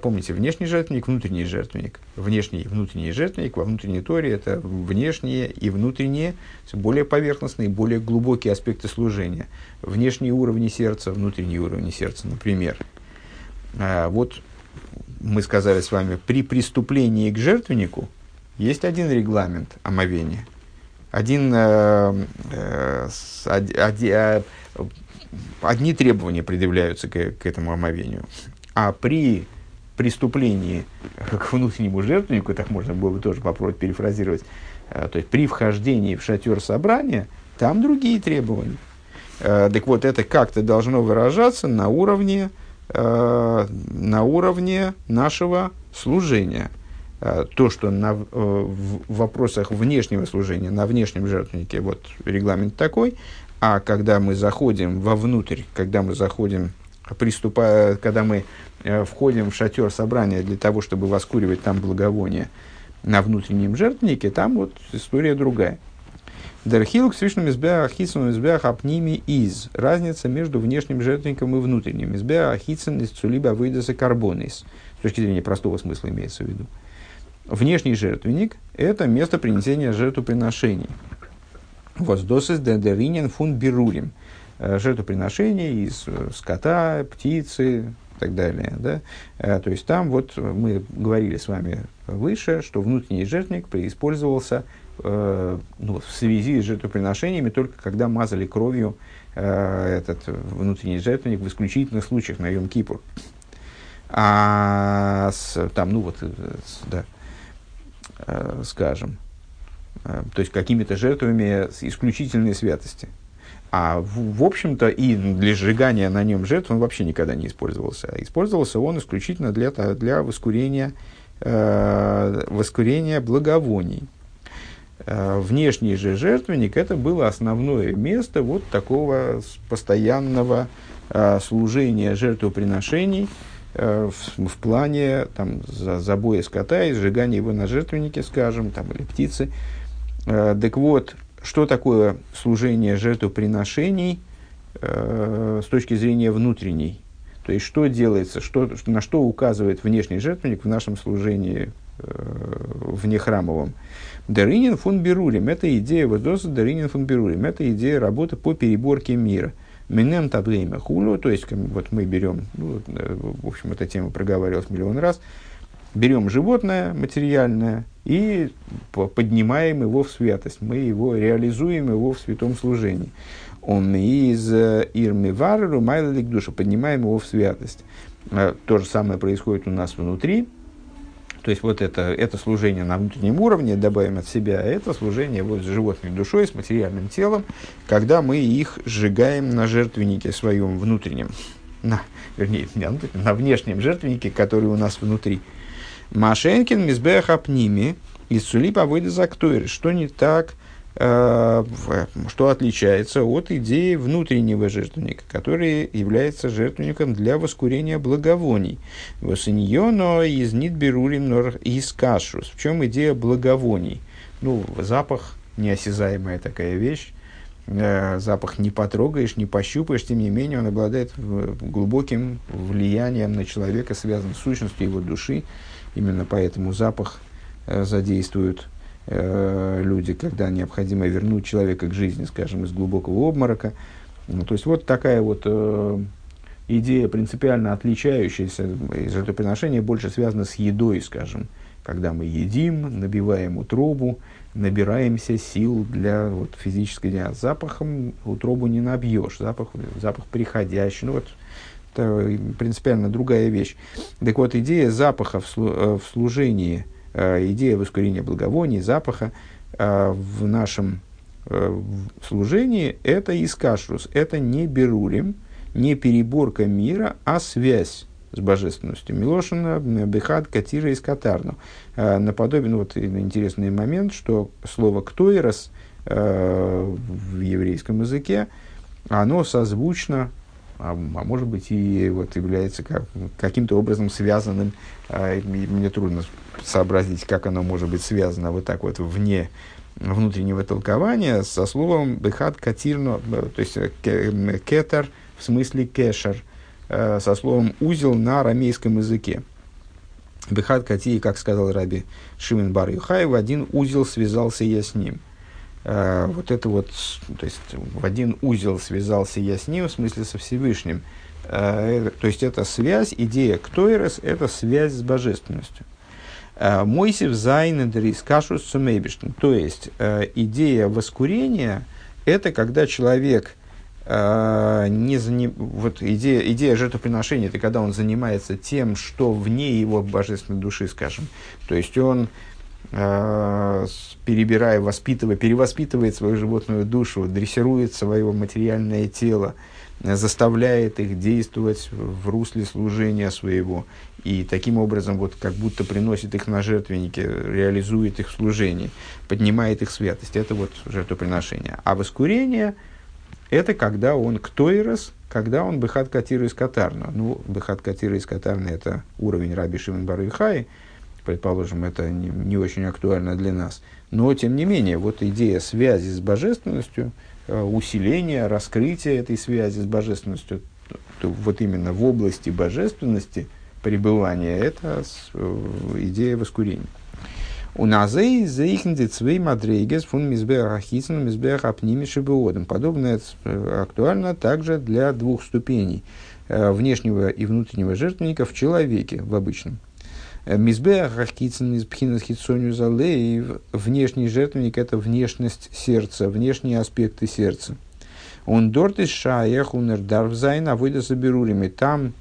помните, внешний жертвенник, внутренний жертвенник. Внешний и внутренний жертвенник во внутренней торе – это внешние и внутренние, более поверхностные, более глубокие аспекты служения. Внешние уровни сердца, внутренние уровни сердца, например. А, вот мы сказали с вами, при приступлении к жертвеннику есть один регламент омовения. Один, э, э, э, одни требования предъявляются к, к этому омовению. А при преступлении к внутреннему жертвеннику, так можно было бы тоже попробовать перефразировать, э, то есть при вхождении в шатер собрания, там другие требования. Э, так вот, это как-то должно выражаться на уровне, э, на уровне нашего служения. То, что на, в вопросах внешнего служения, на внешнем жертвеннике, вот регламент такой, а когда мы заходим вовнутрь, когда мы заходим, приступая, когда мы входим в шатер собрания для того, чтобы воскуривать там благовоние на внутреннем жертвеннике, там вот история другая. Дерхилк свишным избеах хитсом избеах апними из. Разница между внешним жертвенником и внутренним. Избеах хитсен из цулиба выйдаса карбонис. С точки зрения простого смысла имеется в виду. внешний жертвенник – это место принесения жертвоприношений. Воздосис дендеринен фун берурим. Жертвоприношений из скота, птицы так далее. Да? То есть там вот мы говорили с вами выше, что внутренний жертвенник преиспользовался э, ну, в связи с жертвоприношениями только когда мазали кровью э, этот внутренний жертвенник в исключительных случаях на Йом-Кипур. А с, там, ну вот, э, с, да, э, скажем, э, то есть какими-то жертвами исключительной святости. А в, в общем-то и для сжигания на нем жертв он вообще никогда не использовался. Использовался он исключительно для, для воскурения, э, воскурения благовоний. Э, внешний же жертвенник это было основное место вот такого постоянного э, служения жертвоприношений э, в, в плане там, за, забоя скота и сжигания его на жертвеннике, скажем, там, или птицы. Так вот, что такое служение жертвоприношений с точки зрения внутренней? То есть, что делается, что, на что указывает внешний жертвенник в нашем служении внехрамовом? храмовом? Даринин фун Берурим. Это идея воздоса Даринин фун Берурим. Это идея работы по переборке мира. Минем таблейме хулю, то есть вот мы берем, ну, э, в общем, эта тема проговаривалась миллион раз, берем животное материальное и поднимаем его в святость, мы его реализуем его в святом служении. Он из э, Ирми Вареру Майлик душу, поднимаем его в святость. Э, то же самое происходит у нас внутри, то есть вот это, это служение на внутреннем уровне, добавим от себя, это служение вот с животной душой, с материальным телом, когда мы их сжигаем на жертвеннике своем внутреннем, на, вернее, на внешнем жертвеннике, который у нас внутри. Машенкин мизбех апними из сулипа выйдет за Что не так Э, что отличается от идеи внутреннего жертвенника, который является жертвенником для воскурения благовоний. Восиньоно из нитберурим нор из кашрус. В чем идея благовоний? Ну, запах, неосязаемая такая вещь, э, запах не потрогаешь, не пощупаешь, тем не менее он обладает глубоким влиянием на человека, связан с сущностью его души. Именно поэтому запах э, задействует э, люди, когда необходимо вернуть человека к жизни, скажем, из глубокого обморока. Ну, то есть вот такая вот э, идея принципиально отличающаяся, жертвоприношение больше связано с едой, скажем, когда мы едим, набиваем утробу, набираемся сил для вот, физической деятельности. Запахом утробу не набьешь, запах, запах приходящий. Ну, вот, это принципиально другая вещь. Так вот, идея запаха в, э, служении – Э, идея воскурения благовоний, запаха э, в нашем служении – это искашрус, это не берурим, не переборка мира, а связь с божественностью. Милошина, Бехат, Катира и Скатарну. Наподобие, ну, вот интересный момент, что слово «ктоирос» в еврейском языке, оно созвучно а, а может быть и вот является как, каким-то образом связанным. А, мне трудно сообразить, как оно может быть связано вот так вот вне внутреннего толкования со словом бехат катирно, то есть э, кетер в смысле кешер, э, со словом узел на арамейском языке. Бехат кати, как сказал Раби Шимин Бар Юхай, в один узел связался я с ним – Э, вот это вот, то есть в один узел связался я с ним, в смысле со Всевышним. Э, то есть это связь, идея Ктойрес, это связь с божественностью. Э, Мойсев Зайн Кашус Сумейбиштен. То есть идея воскурения – это когда человек не заним... вот идея, идея жертвоприношения – это когда он занимается тем, что вне его божественной души, скажем. То есть он Э, перебирая, воспитывая, перевоспитывает свою животную душу, дрессирует свое материальное тело, э, заставляет их действовать в русле служения своего. И таким образом, вот как будто приносит их на жертвенники, реализует их служение, поднимает их святость. Это вот жертвоприношение. А воскурение – это когда он ктойрос, когда он бехат катира из катарна. Ну, бехат катира из катарна – это уровень раби Шимон Баруихаи – предположим, это не, не очень актуально для нас. Но, тем не менее, вот идея связи с божественностью, э, усиления, раскрытия этой связи с божественностью, то вот именно в области божественности пребывания, это э, идея воскурения. У назей заихнди цвей мадрейгес фун мизбех ахисен мизбех апнимиши беодом. Подобное э, актуально также для двух ступеней внешнего и внутреннего жертвенника в человеке, в обычном. Э, мизбех ахисен из пхинас хитсоню залеев. Внешний жертвенник – это внешность сердца, внешние аспекты сердца. Он дорт из шаях унердарвзайн, а выйдя соберурими. Там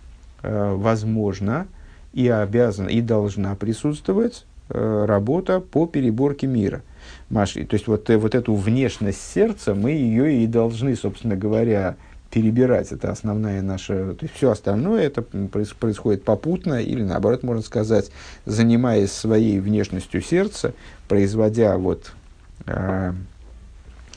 э, возможно и обязана, и должна присутствовать Э, работа по переборке мира. Маши, то есть вот, э, вот эту внешность сердца мы ее и должны, собственно говоря, перебирать. Это основная наша... То есть все остальное это происходит попутно или, наоборот, можно сказать, занимаясь своей внешностью сердца, производя вот... Э,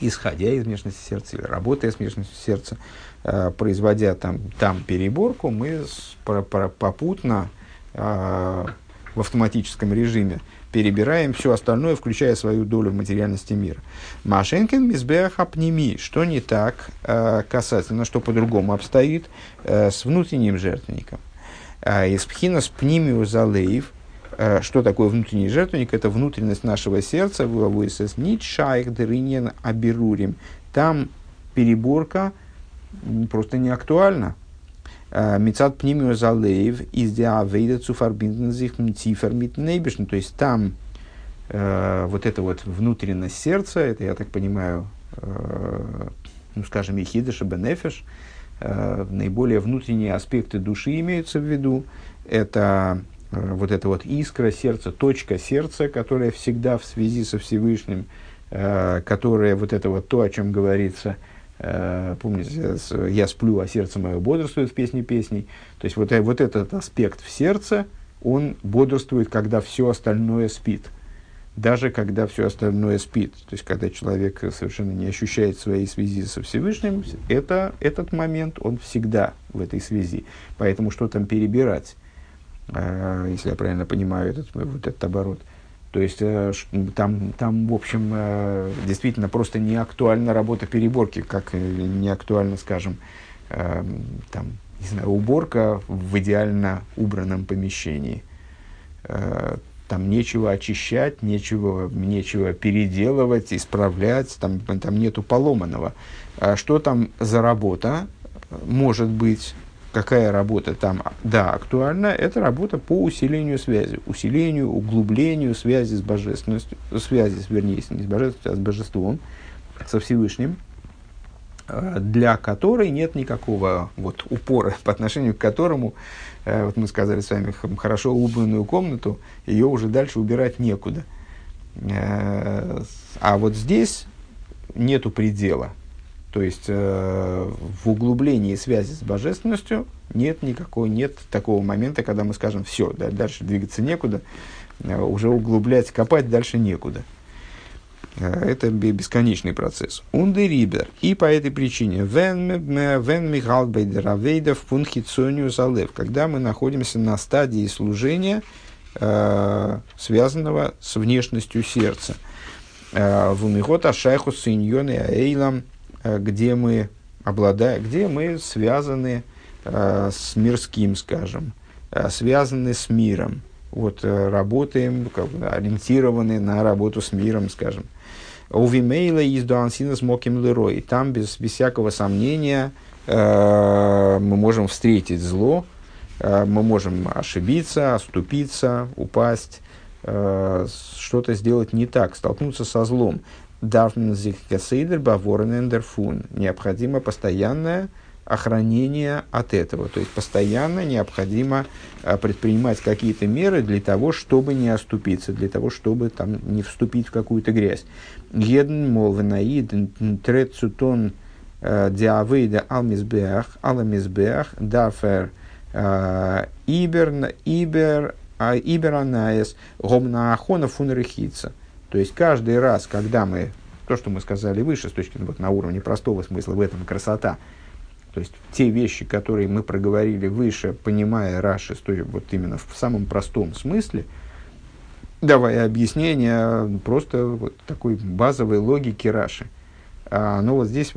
исходя из внешности сердца или работая с внешностью сердца, э, производя там, там переборку, мы с, про, про, попутно э, в автоматическом режиме, перебираем все остальное, включая свою долю в материальности мира. Машенкин мизбех апними. Что не так э, касательно, что по-другому обстоит э, с внутренним жертвенником. Э, из пхина с пнимиу залеев. Что такое внутренний жертвенник? Это внутренность нашего сердца. Выводится нит шайх дыринен абирурим. Там переборка просто не актуальна Мецад пнимио залеев из диавейда цуфарбинден зих мцифер митнейбишн. То есть там э, вот это вот внутренность сердца, это, я так понимаю, э, ну, скажем, ехидыш и бенефиш, э, наиболее внутренние аспекты души имеются в виду. Это э, вот эта вот искра сердца, точка сердца, которая всегда в связи со Всевышним, э, которая вот это вот то, о чем говорится – Э, помните, я сплю, а сердце мое бодрствует в песне песней. То есть вот, э, вот этот аспект в сердце, он бодрствует, когда все остальное спит. Даже когда все остальное спит. То есть, когда человек совершенно не ощущает своей связи со Всевышним, это, этот момент, он всегда в этой связи. Поэтому что там перебирать, э, если я правильно понимаю этот, вот этот оборот – то есть э, там, там, в общем, э, действительно просто не актуальна работа переборки, как не актуально, скажем, э, там, не знаю, уборка в идеально убранном помещении. Там нечего очищать, нечего, нечего переделывать, исправлять, там, там нету поломанного. А что там за работа может быть какая работа там, да, актуальна, это работа по усилению связи, усилению, углублению связи с божественностью, связи, вернее, не с божественностью, а с божеством, со Всевышним, э, для которой нет никакого вот, упора, по отношению к которому, э, вот мы сказали с вами, хорошо убранную комнату, ее уже дальше убирать некуда. Э, а вот здесь нету предела – то есть э, в углублении связи с божественностью нет никакой, нет такого момента, когда мы скажем, все, да, дальше двигаться некуда, э, уже углублять, копать дальше некуда. Э, это бесконечный процесс. Унды рибер. И по этой причине, вен михал бейдеравейда в пунхицонию залев, когда мы находимся на стадии служения, э, связанного с внешностью сердца. Э, в умихота шайху синьоны аэйлам Э, где мы обладаем, где мы связаны э, с мирским, скажем, э, связаны с миром. Вот э, работаем, как бы, ориентированы на работу с миром, скажем. У Вимейла из Дуансина с Моким Лерой. Там без, без всякого сомнения э, мы можем встретить зло, э, мы можем ошибиться, оступиться, упасть, э, что-то сделать не так, столкнуться со злом. Необходимо постоянное охранение от этого. То есть постоянно необходимо а, предпринимать какие-то меры для того, чтобы не оступиться, для того, чтобы там, не вступить в какую-то грязь. Един молвенаид трецутон а, диавейда алмизбеах, аламизбеах, дафер а, ибер, ибер, иберанаес, гомнаахона фунрехица – то есть каждый раз, когда мы, то, что мы сказали выше, с точки вот, на уровне простого смысла, в этом красота, то есть те вещи, которые мы проговорили выше, понимая Раши, вот именно в самом простом смысле, давая объяснение просто вот такой базовой логики Раши. А оно вот здесь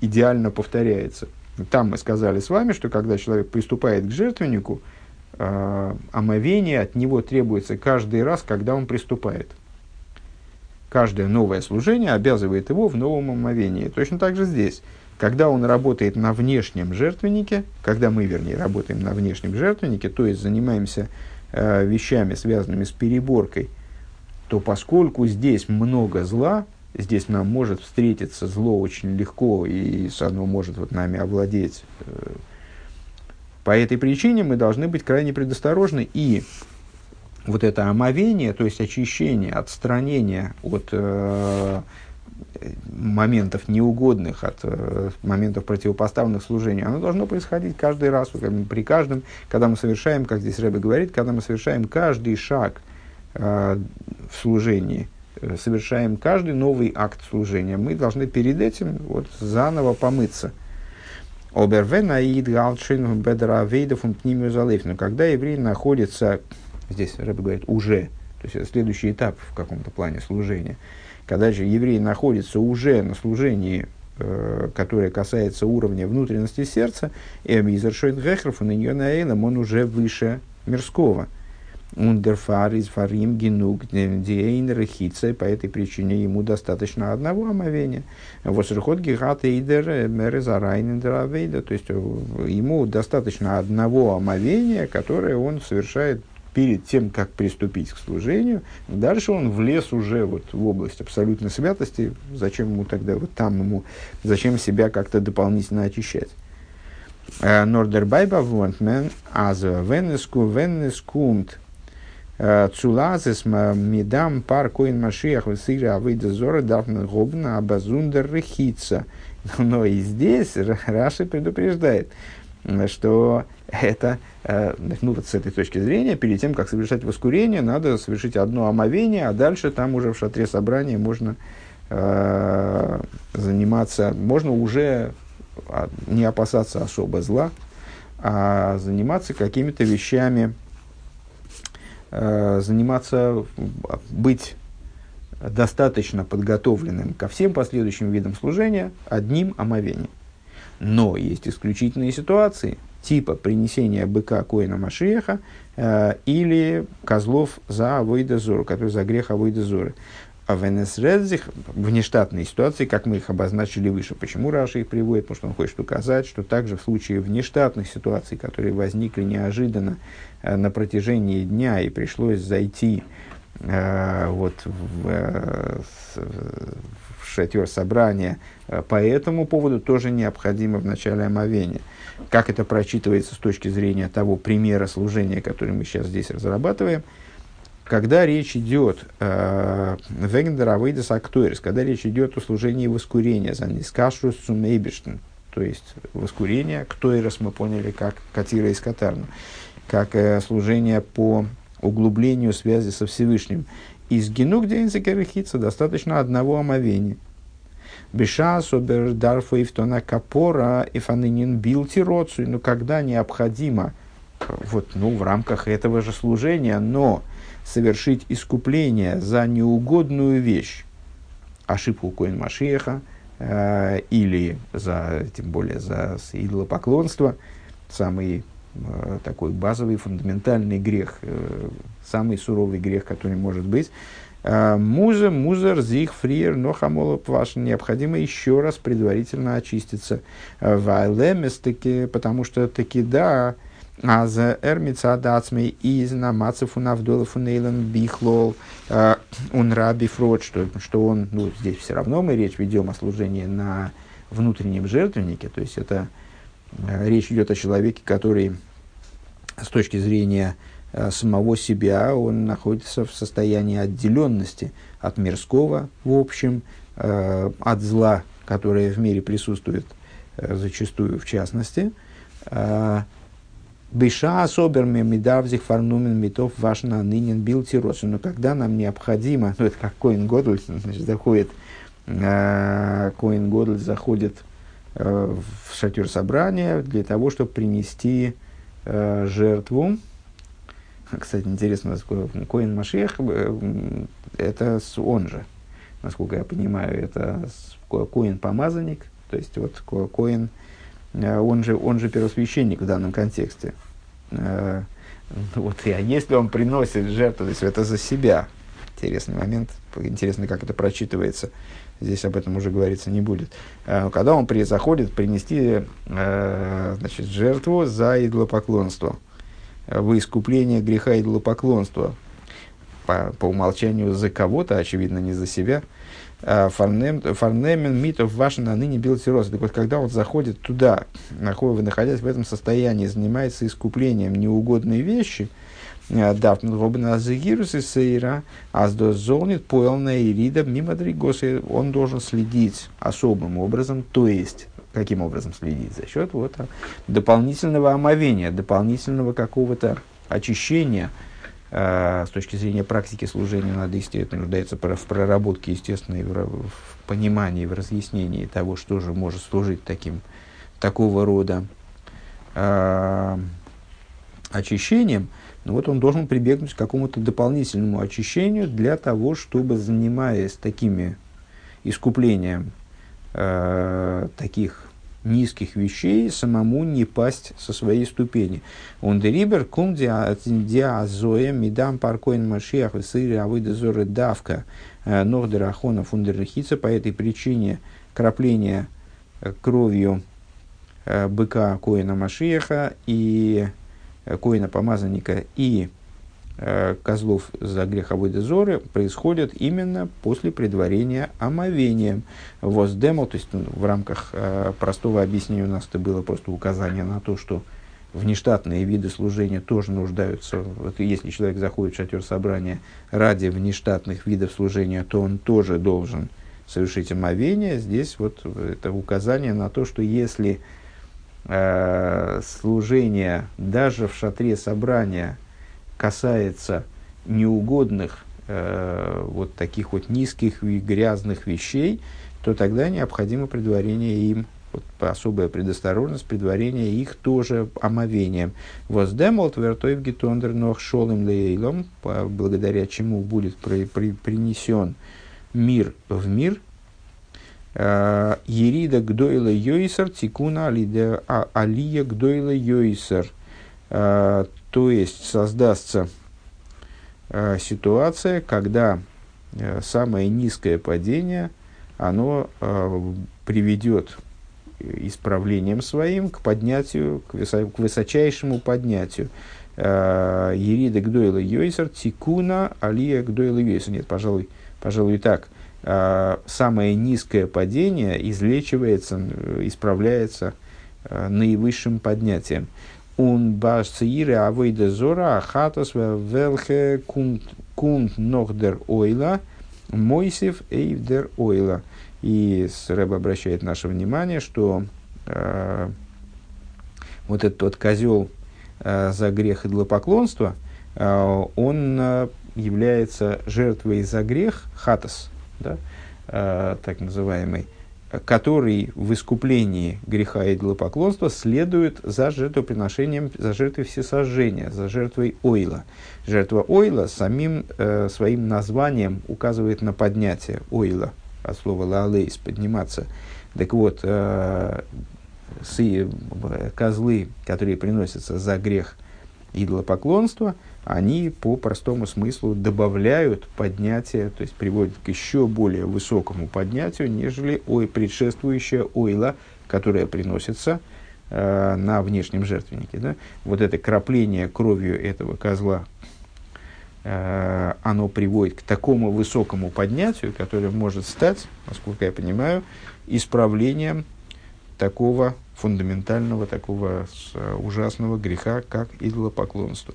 идеально повторяется. Там мы сказали с вами, что когда человек приступает к жертвеннику, э, омовение от него требуется каждый раз, когда он приступает. Каждое новое служение обязывает его в новом омовении. Точно так же здесь. Когда он работает на внешнем жертвеннике, когда мы, вернее, работаем на внешнем жертвеннике, то есть занимаемся э, вещами, связанными с переборкой, то поскольку здесь много зла, здесь нам может встретиться зло очень легко, и оно может вот нами овладеть. Э, по этой причине мы должны быть крайне предосторожны и вот это омовение, то есть очищение, отстранение от э, моментов неугодных, от э, моментов противопоставленных служений, оно должно происходить каждый раз, при каждом, когда мы совершаем, как здесь Рэбе говорит, когда мы совершаем каждый шаг э, в служении, э, совершаем каждый новый акт служения, мы должны перед этим вот заново помыться. Обервенаид галшин бедра вейдов Но когда еврей находится здесь Рэбе говорит уже, то есть это следующий этап в каком-то плане служения, когда же еврей находится уже на служении, э, которое касается уровня внутренности сердца, изершойт гехров, он он уже выше мирского. Ундерфар из фарим генуг диэйнер хитце, по этой причине ему достаточно одного омовения. Восрхот гигата идер мерезарайнендер то есть э, ему достаточно одного омовения, которое он совершает перед тем, как приступить к служению, дальше он влез уже вот в область абсолютной святости, зачем ему тогда вот там ему, зачем себя как-то дополнительно очищать. Э, Нордербайба вонтмен аз венеску венескумт э, цулазес мидам пар коин машиях высыра авыда зора давна гобна абазундер рехица. Но и здесь Раши предупреждает, что это, э, ну вот с этой точки зрения, перед тем, как совершать воскурение, надо совершить одно омовение, а дальше там уже в шатре собрания можно э, заниматься, можно уже а, не опасаться особо зла, а заниматься какими-то вещами, э, заниматься, быть достаточно подготовленным ко всем последующим видам служения одним омовением. Но есть исключительные ситуации, типа принесения быка Коина Машеха э, или козлов за Авойдозору, который за грех Авойдозоры. А в НСРЭДЗИХ, внештатные ситуации, как мы их обозначили выше, почему Раша их приводит, потому что он хочет указать, что также в случае внештатных ситуаций, которые возникли неожиданно э, на протяжении дня и пришлось зайти э, вот в, э, в шатер собрания, э, по этому поводу тоже необходимо в начале омовения. Как это прочитывается с точки зрения того примера служения, который мы сейчас здесь разрабатываем, когда речь идет вегендер авейдес актуэрис, когда речь идет о служении воскурения, за нискашрус сумейбиштен, то есть воскурение, ктуэрис мы поняли как катира из катарна, как э, служение по углублению связи со Всевышним. Из генук дейнзекерехица достаточно одного омовения – Беша собер дарфу ифтона капора и фанынин билти роцию. Но когда необходимо, вот, ну, в рамках этого же служения, но совершить искупление за неугодную вещь, ошибку Коин Машеха, э, или за, тем более за идолопоклонство, самый э, такой базовый, фундаментальный грех, э, самый суровый грех, который может быть, Э, муза, музер, зих, фриер, но хамолоп ваш. Необходимо еще раз предварительно очиститься. Э, Вайлемес таки, потому что таки да, а за эрмица дацмей из намацев у навдолов нейлен бихлол э, он раби фрод, что, что он, ну, здесь все равно мы речь ведем о служении на внутреннем жертвеннике, то есть это речь идет о человеке, который с точки зрения Э, самого себя, он находится в состоянии отделенности от мирского, в общем, э, от зла, которое в мире присутствует э, зачастую в частности. Беша особерме медавзих фарнумен метов ваш на нынен бил. Но когда нам необходимо, ну это как Коин Годль, значит, заходит, Коин Годль заходит в шатер собрания для того, чтобы принести жертву, Кстати, интересно, Коин Машех, э, это он же, насколько я понимаю, это Коин помазанник, то есть вот Коин, э, он же, он же первосвященник в данном контексте. Э, Ну вот, а если он приносит жертву, то есть это за себя. Интересный момент, интересно, как это прочитывается. Здесь об этом уже говориться не будет. Когда он при, заходит принести значит, жертву за идолопоклонство, в искупление греха идолопоклонства, по, по умолчанию за кого-то, очевидно, не за себя. А, Фарнемен митов ваши на ныне белтироз. Так вот, когда он заходит туда, находясь в этом состоянии, занимается искуплением неугодной вещи, а, Дафн ну, робна загирус и сейра, аздозонит поэлна ирида мимо дригосы. Он должен следить особым образом, то есть каким образом следить? За счет вот, дополнительного омовения, дополнительного какого-то очищения – а, с точки зрения практики служения надо, естественно, нуждается в проработке, естественно, и в, в понимании, в разъяснении того, что же может служить таким, такого рода э, очищением, ну вот он должен прибегнуть к какому-то дополнительному очищению для того, чтобы, занимаясь такими искуплением э, таких низких вещей самому не пасть со своей ступени. Он дерибер кум диазоя мидам паркоин машиах и сыри авыда зоры давка э, нохдер ахона фундерхица по этой причине крапление э, кровью э, быка коина машиаха и коина помазанника и козлов за грех Авойда происходят именно после предварения омовением. Воздемол, то есть ну, в рамках э, простого объяснения у нас это было просто указание на то, что внештатные виды служения тоже нуждаются. Вот если человек заходит в шатер собрания ради внештатных видов служения, то он тоже должен совершить омовение. Здесь вот это указание на то, что если э, служение даже в шатре собрания – касается неугодных, э, вот таких вот низких и грязных вещей, то тогда необходимо предварение им, вот, особая предосторожность, предварение их тоже омовением. Воздемолт вертоев гетондер нох шолым лейлом, благодаря чему будет при, при, принесен мир в мир, э, Ерида гдойла йойсер, тикуна а, алия гдойла йойсер. Э, то есть создастся э, ситуация, когда э, самое низкое падение, оно э, приведет исправлением своим к поднятию, к, высо, к высочайшему поднятию. Э, Ерида Гдойла Йойсер, Тикуна, Алия Гдойла Йойсер. Нет, пожалуй, пожалуй так. Э, самое низкое падение излечивается, э, исправляется э, наивысшим поднятием. Un баш циире авойда зора ахатас велхе кунт нохдер ойла мойсев эйвдер ойла. И Рэб обращает наше внимание, что э, вот этот вот козел э, за грех и идолопоклонства, э, он э, является жертвой за грех, хатас, да, э, так называемый, который в искуплении греха и идолопоклонства следует за жертвоприношением, за жертвой всесожжения, за жертвой ойла. Жертва ойла самим э, своим названием указывает на поднятие ойла, от слова лалейс, подниматься. Так вот, э, сы, козлы, которые приносятся за грех идолопоклонства – они по простому смыслу добавляют поднятие, то есть приводят к еще более высокому поднятию, нежели ой, предшествующая ойла, которая приносится э, на внешнем жертвеннике. Да? Вот это крапление кровью этого козла, э, оно приводит к такому высокому поднятию, которое может стать, насколько я понимаю, исправлением такого фундаментального, такого ужасного греха, как идолопоклонство.